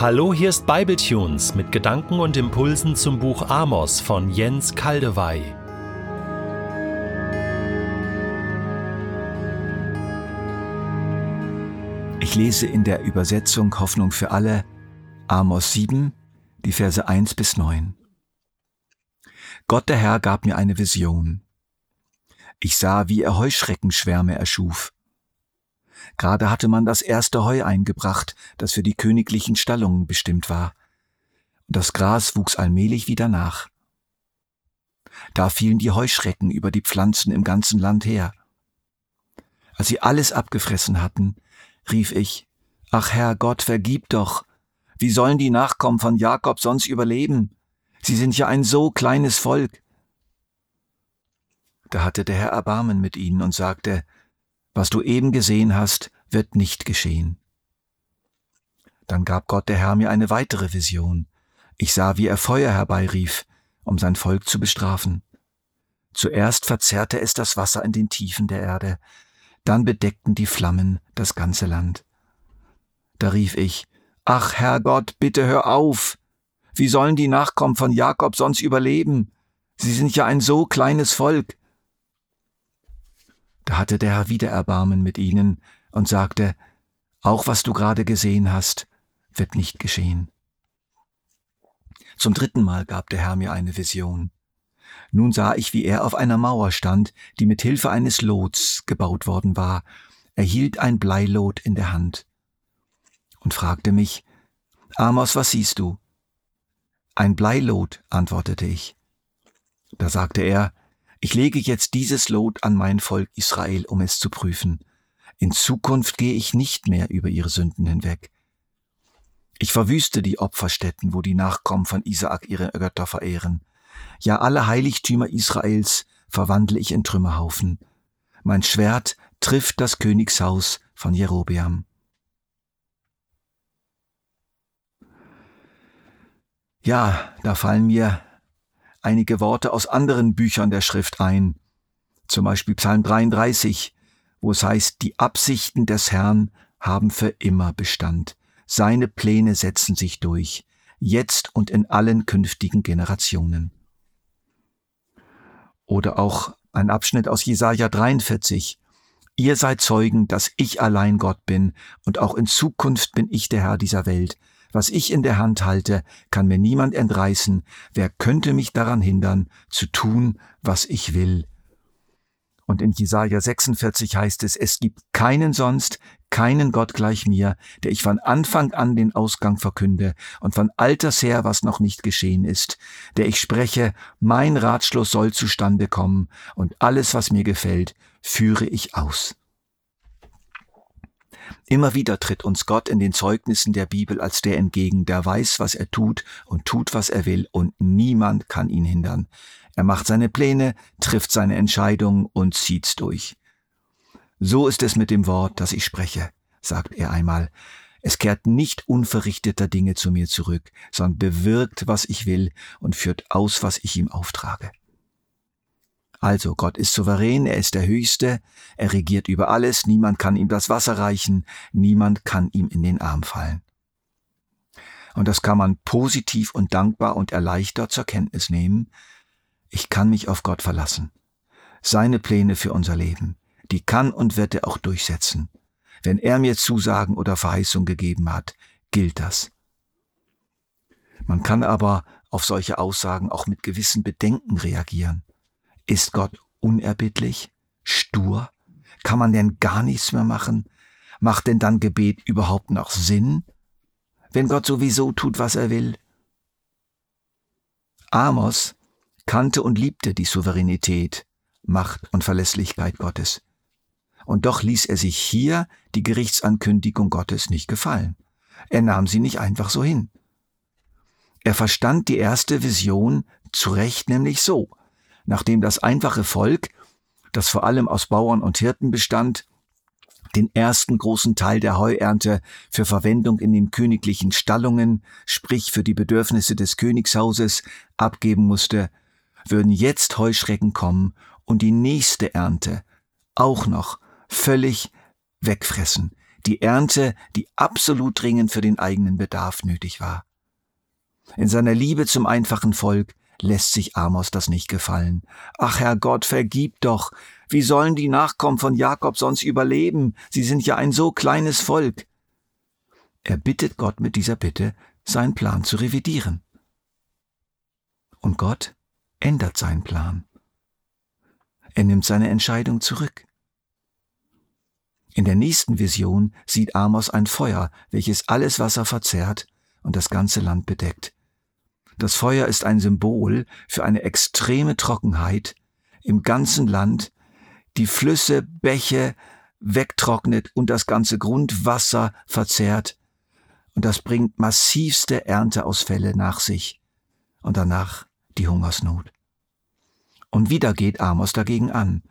Hallo, hier ist Bibletunes mit Gedanken und Impulsen zum Buch Amos von Jens Kaldewey. Ich lese in der Übersetzung Hoffnung für alle Amos 7, die Verse 1 bis 9. Gott der Herr gab mir eine Vision. Ich sah, wie er Heuschreckenschwärme erschuf. Gerade hatte man das erste Heu eingebracht, das für die königlichen Stallungen bestimmt war. Und das Gras wuchs allmählich wieder nach. Da fielen die Heuschrecken über die Pflanzen im ganzen Land her. Als sie alles abgefressen hatten, rief ich, Ach Herr Gott, vergib doch. Wie sollen die Nachkommen von Jakob sonst überleben? Sie sind ja ein so kleines Volk. Da hatte der Herr Erbarmen mit ihnen und sagte, was du eben gesehen hast, wird nicht geschehen. Dann gab Gott der Herr mir eine weitere Vision. Ich sah, wie er Feuer herbeirief, um sein Volk zu bestrafen. Zuerst verzerrte es das Wasser in den Tiefen der Erde, dann bedeckten die Flammen das ganze Land. Da rief ich, Ach Herr Gott, bitte hör auf. Wie sollen die Nachkommen von Jakob sonst überleben? Sie sind ja ein so kleines Volk. Da hatte der Herr wieder Erbarmen mit ihnen und sagte, auch was du gerade gesehen hast, wird nicht geschehen. Zum dritten Mal gab der Herr mir eine Vision. Nun sah ich, wie er auf einer Mauer stand, die mit Hilfe eines Lots gebaut worden war. Er hielt ein Bleilot in der Hand und fragte mich, Amos, was siehst du? Ein Bleilot, antwortete ich. Da sagte er, ich lege jetzt dieses Lot an mein Volk Israel, um es zu prüfen. In Zukunft gehe ich nicht mehr über ihre Sünden hinweg. Ich verwüste die Opferstätten, wo die Nachkommen von Isaak ihre Götter verehren. Ja, alle Heiligtümer Israels verwandle ich in Trümmerhaufen. Mein Schwert trifft das Königshaus von Jerobeam. Ja, da fallen mir einige Worte aus anderen Büchern der Schrift ein, zum Beispiel Psalm 33, wo es heißt, die Absichten des Herrn haben für immer Bestand, seine Pläne setzen sich durch, jetzt und in allen künftigen Generationen. Oder auch ein Abschnitt aus Jesaja 43. Ihr seid Zeugen, dass ich allein Gott bin und auch in Zukunft bin ich der Herr dieser Welt. Was ich in der Hand halte, kann mir niemand entreißen. Wer könnte mich daran hindern, zu tun, was ich will? Und in Jesaja 46 heißt es, es gibt keinen sonst, keinen Gott gleich mir, der ich von Anfang an den Ausgang verkünde und von alters her, was noch nicht geschehen ist, der ich spreche, mein Ratschluss soll zustande kommen und alles, was mir gefällt, führe ich aus. Immer wieder tritt uns Gott in den Zeugnissen der Bibel als der entgegen, der weiß, was er tut und tut, was er will, und niemand kann ihn hindern. Er macht seine Pläne, trifft seine Entscheidungen und zieht's durch. So ist es mit dem Wort, das ich spreche, sagt er einmal. Es kehrt nicht unverrichteter Dinge zu mir zurück, sondern bewirkt, was ich will und führt aus, was ich ihm auftrage. Also Gott ist souverän, er ist der Höchste, er regiert über alles, niemand kann ihm das Wasser reichen, niemand kann ihm in den Arm fallen. Und das kann man positiv und dankbar und erleichtert zur Kenntnis nehmen. Ich kann mich auf Gott verlassen. Seine Pläne für unser Leben, die kann und wird er auch durchsetzen. Wenn er mir Zusagen oder Verheißung gegeben hat, gilt das. Man kann aber auf solche Aussagen auch mit gewissen Bedenken reagieren. Ist Gott unerbittlich? Stur? Kann man denn gar nichts mehr machen? Macht denn dann Gebet überhaupt noch Sinn? Wenn Gott sowieso tut, was er will? Amos kannte und liebte die Souveränität, Macht und Verlässlichkeit Gottes. Und doch ließ er sich hier die Gerichtsankündigung Gottes nicht gefallen. Er nahm sie nicht einfach so hin. Er verstand die erste Vision zu Recht nämlich so nachdem das einfache Volk, das vor allem aus Bauern und Hirten bestand, den ersten großen Teil der Heuernte für Verwendung in den königlichen Stallungen, sprich für die Bedürfnisse des Königshauses, abgeben musste, würden jetzt Heuschrecken kommen und die nächste Ernte auch noch völlig wegfressen, die Ernte, die absolut dringend für den eigenen Bedarf nötig war. In seiner Liebe zum einfachen Volk lässt sich Amos das nicht gefallen. Ach Herr Gott, vergib doch. Wie sollen die Nachkommen von Jakob sonst überleben? Sie sind ja ein so kleines Volk. Er bittet Gott mit dieser Bitte, seinen Plan zu revidieren. Und Gott ändert seinen Plan. Er nimmt seine Entscheidung zurück. In der nächsten Vision sieht Amos ein Feuer, welches alles Wasser verzehrt und das ganze Land bedeckt. Das Feuer ist ein Symbol für eine extreme Trockenheit im ganzen Land, die Flüsse, Bäche wegtrocknet und das ganze Grundwasser verzehrt. Und das bringt massivste Ernteausfälle nach sich. Und danach die Hungersnot. Und wieder geht Amos dagegen an.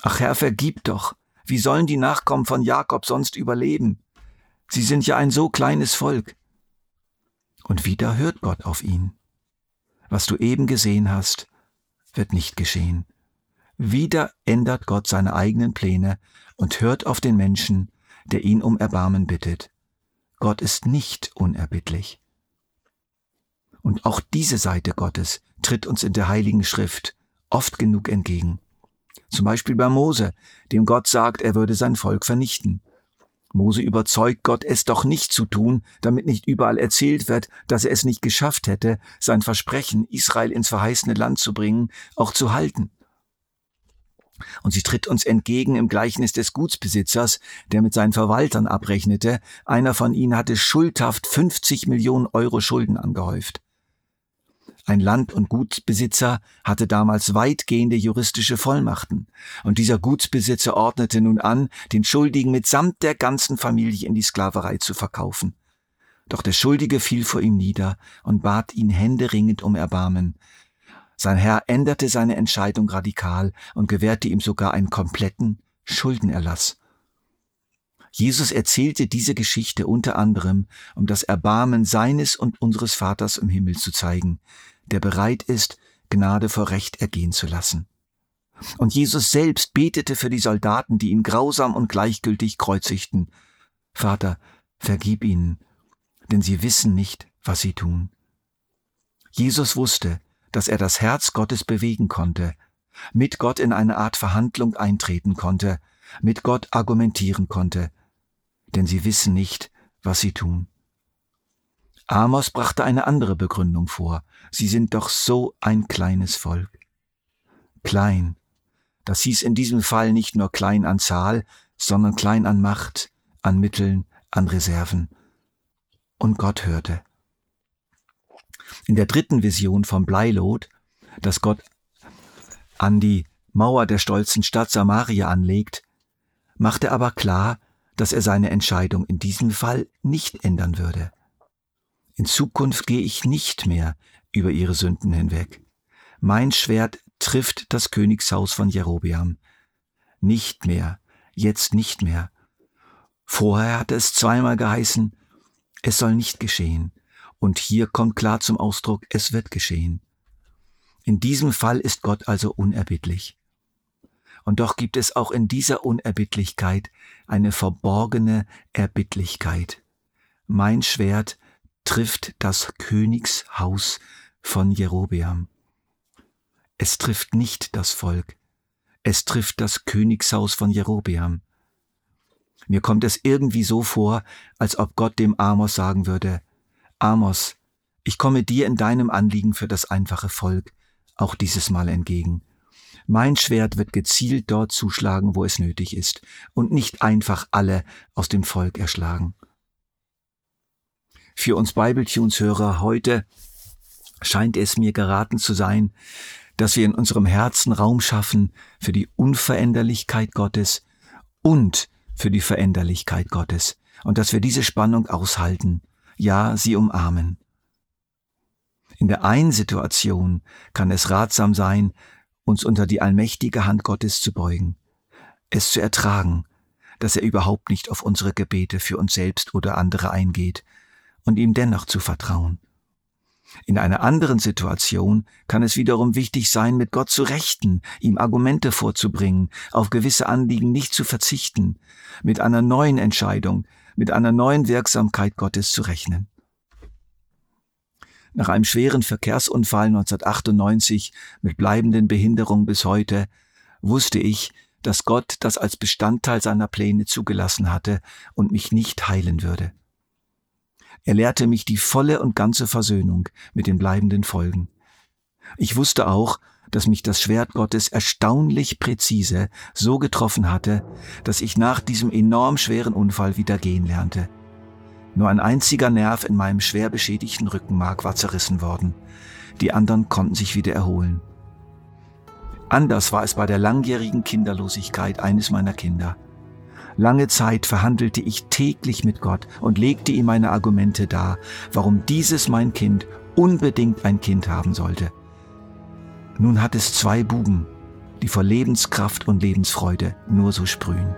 Ach Herr, vergib doch. Wie sollen die Nachkommen von Jakob sonst überleben? Sie sind ja ein so kleines Volk. Und wieder hört Gott auf ihn. Was du eben gesehen hast, wird nicht geschehen. Wieder ändert Gott seine eigenen Pläne und hört auf den Menschen, der ihn um Erbarmen bittet. Gott ist nicht unerbittlich. Und auch diese Seite Gottes tritt uns in der Heiligen Schrift oft genug entgegen. Zum Beispiel bei Mose, dem Gott sagt, er würde sein Volk vernichten. Mose überzeugt Gott, es doch nicht zu tun, damit nicht überall erzählt wird, dass er es nicht geschafft hätte, sein Versprechen, Israel ins verheißene Land zu bringen, auch zu halten. Und sie tritt uns entgegen im Gleichnis des Gutsbesitzers, der mit seinen Verwaltern abrechnete. Einer von ihnen hatte schuldhaft 50 Millionen Euro Schulden angehäuft. Ein Land- und Gutsbesitzer hatte damals weitgehende juristische Vollmachten, und dieser Gutsbesitzer ordnete nun an, den Schuldigen mitsamt der ganzen Familie in die Sklaverei zu verkaufen. Doch der Schuldige fiel vor ihm nieder und bat ihn händeringend um Erbarmen. Sein Herr änderte seine Entscheidung radikal und gewährte ihm sogar einen kompletten Schuldenerlass. Jesus erzählte diese Geschichte unter anderem, um das Erbarmen seines und unseres Vaters im Himmel zu zeigen, der bereit ist, Gnade vor Recht ergehen zu lassen. Und Jesus selbst betete für die Soldaten, die ihn grausam und gleichgültig kreuzigten. Vater, vergib ihnen, denn sie wissen nicht, was sie tun. Jesus wusste, dass er das Herz Gottes bewegen konnte, mit Gott in eine Art Verhandlung eintreten konnte, mit Gott argumentieren konnte, denn sie wissen nicht, was sie tun. Amos brachte eine andere Begründung vor. Sie sind doch so ein kleines Volk. Klein. Das hieß in diesem Fall nicht nur klein an Zahl, sondern klein an Macht, an Mitteln, an Reserven. Und Gott hörte. In der dritten Vision vom Bleilot, das Gott an die Mauer der stolzen Stadt Samaria anlegt, macht er aber klar, dass er seine Entscheidung in diesem Fall nicht ändern würde. In Zukunft gehe ich nicht mehr über ihre Sünden hinweg. Mein Schwert trifft das Königshaus von Jerobeam. Nicht mehr, jetzt nicht mehr. Vorher hatte es zweimal geheißen, es soll nicht geschehen. Und hier kommt klar zum Ausdruck, es wird geschehen. In diesem Fall ist Gott also unerbittlich. Und doch gibt es auch in dieser Unerbittlichkeit eine verborgene Erbittlichkeit. Mein Schwert trifft das Königshaus von Jerobeam. Es trifft nicht das Volk, es trifft das Königshaus von Jerobeam. Mir kommt es irgendwie so vor, als ob Gott dem Amos sagen würde, Amos, ich komme dir in deinem Anliegen für das einfache Volk auch dieses Mal entgegen. Mein Schwert wird gezielt dort zuschlagen, wo es nötig ist, und nicht einfach alle aus dem Volk erschlagen für uns Bibletunes-Hörer heute scheint es mir geraten zu sein, dass wir in unserem Herzen Raum schaffen für die Unveränderlichkeit Gottes und für die Veränderlichkeit Gottes und dass wir diese Spannung aushalten, ja, sie umarmen. In der einen Situation kann es ratsam sein, uns unter die allmächtige Hand Gottes zu beugen, es zu ertragen, dass er überhaupt nicht auf unsere Gebete für uns selbst oder andere eingeht, und ihm dennoch zu vertrauen. In einer anderen Situation kann es wiederum wichtig sein, mit Gott zu rechten, ihm Argumente vorzubringen, auf gewisse Anliegen nicht zu verzichten, mit einer neuen Entscheidung, mit einer neuen Wirksamkeit Gottes zu rechnen. Nach einem schweren Verkehrsunfall 1998 mit bleibenden Behinderungen bis heute wusste ich, dass Gott das als Bestandteil seiner Pläne zugelassen hatte und mich nicht heilen würde. Er lehrte mich die volle und ganze Versöhnung mit den bleibenden Folgen. Ich wusste auch, dass mich das Schwert Gottes erstaunlich präzise so getroffen hatte, dass ich nach diesem enorm schweren Unfall wieder gehen lernte. Nur ein einziger Nerv in meinem schwer beschädigten Rückenmark war zerrissen worden. Die anderen konnten sich wieder erholen. Anders war es bei der langjährigen Kinderlosigkeit eines meiner Kinder. Lange Zeit verhandelte ich täglich mit Gott und legte ihm meine Argumente dar, warum dieses mein Kind unbedingt ein Kind haben sollte. Nun hat es zwei Buben, die vor Lebenskraft und Lebensfreude nur so sprühen.